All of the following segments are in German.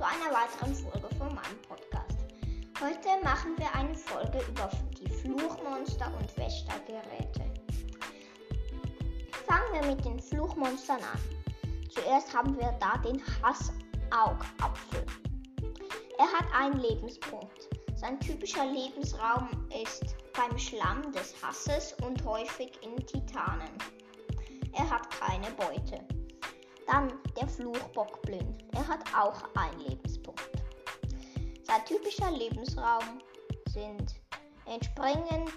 weiteren Folge von meinem Podcast. Heute machen wir eine Folge über die Fluchmonster und Wächtergeräte. Fangen wir mit den Fluchmonstern an. Zuerst haben wir da den Hassaugapfel. Er hat einen Lebenspunkt. Sein typischer Lebensraum ist beim Schlamm des Hasses und häufig in Titanen. Er hat keine Beute. Dann der Fluchbockblind. Er hat auch einen Lebenspunkt. Sein typischer Lebensraum sind entspringend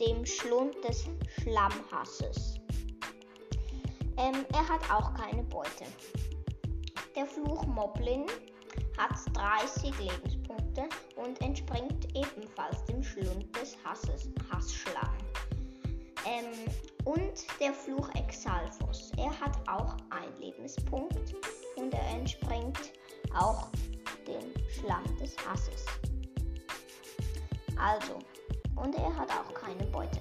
dem Schlund des Schlammhasses. Ähm, er hat auch keine Beute. Der Fluchmoblin hat 30 Lebenspunkte und entspringt ebenfalls dem Schlund des Hasses, Hassschlamm. Ähm, und der Fluch Exalfos. Er hat auch einen Lebenspunkt und er entspringt auch dem Schlamm des Hasses. Also, und er hat auch keine Beute.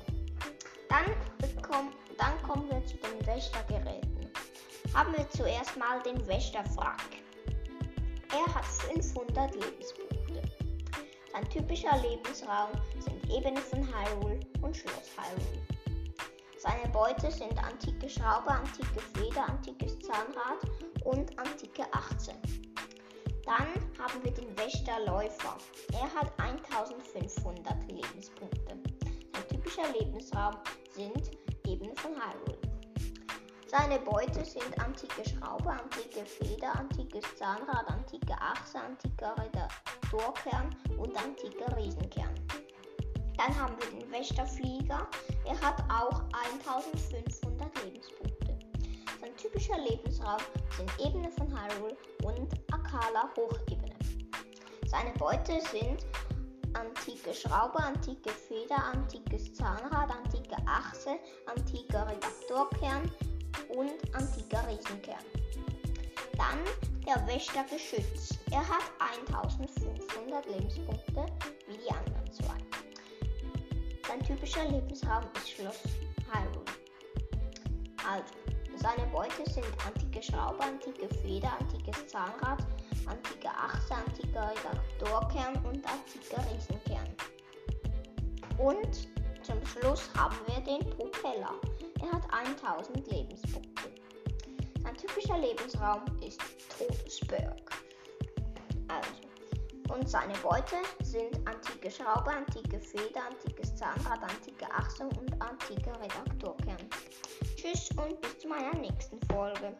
Dann, bekomm, dann kommen wir zu den Wächtergeräten. Haben wir zuerst mal den Wächterfrack. Er hat 500 Lebenspunkte. Sein typischer Lebensraum sind Ebene von Hyrule und Schloss Hyrule. Seine Beute sind antike Schraube, antike Feder, antikes Zahnrad und antike 18. Dann haben wir den Wächterläufer. Er hat 1500 Lebenspunkte. Sein typischer Lebensraum sind Ebene von Hyrule. Seine Beute sind antike Schraube, antike Feder, antikes Zahnrad, antike Achse, antiker Redaktorkern und antiker Riesenkern. Dann haben wir den Wächterflieger. Er hat auch 1500 Lebenspunkte. Sein typischer Lebensraum sind Ebene von Hyrule und Akala Hochebene. Seine Beute sind antike Schraube, antike Feder, antikes Zahnrad, antike Achse, antiker Redaktorkern und antiker Riesenkern. Dann der Wächtergeschütz. Er hat 1500 Lebenspunkte wie die anderen zwei. Sein typischer Lebensraum ist Schloss Hyrule. Also, seine Beute sind antike Schraube, antike Feder, antikes Zahnrad, antike Achse, antiker Redaktorkern und antiker Riesenkern. Und zum Schluss haben wir den Propeller. Er hat 1000 Lebenspunkte. Sein typischer Lebensraum ist Todesberg. Also, und seine Beute sind antike Schraube, antike Feder, antikes Zahnrad, antike Achsung und antike Redaktorkern. Tschüss und bis zu meiner nächsten Folge.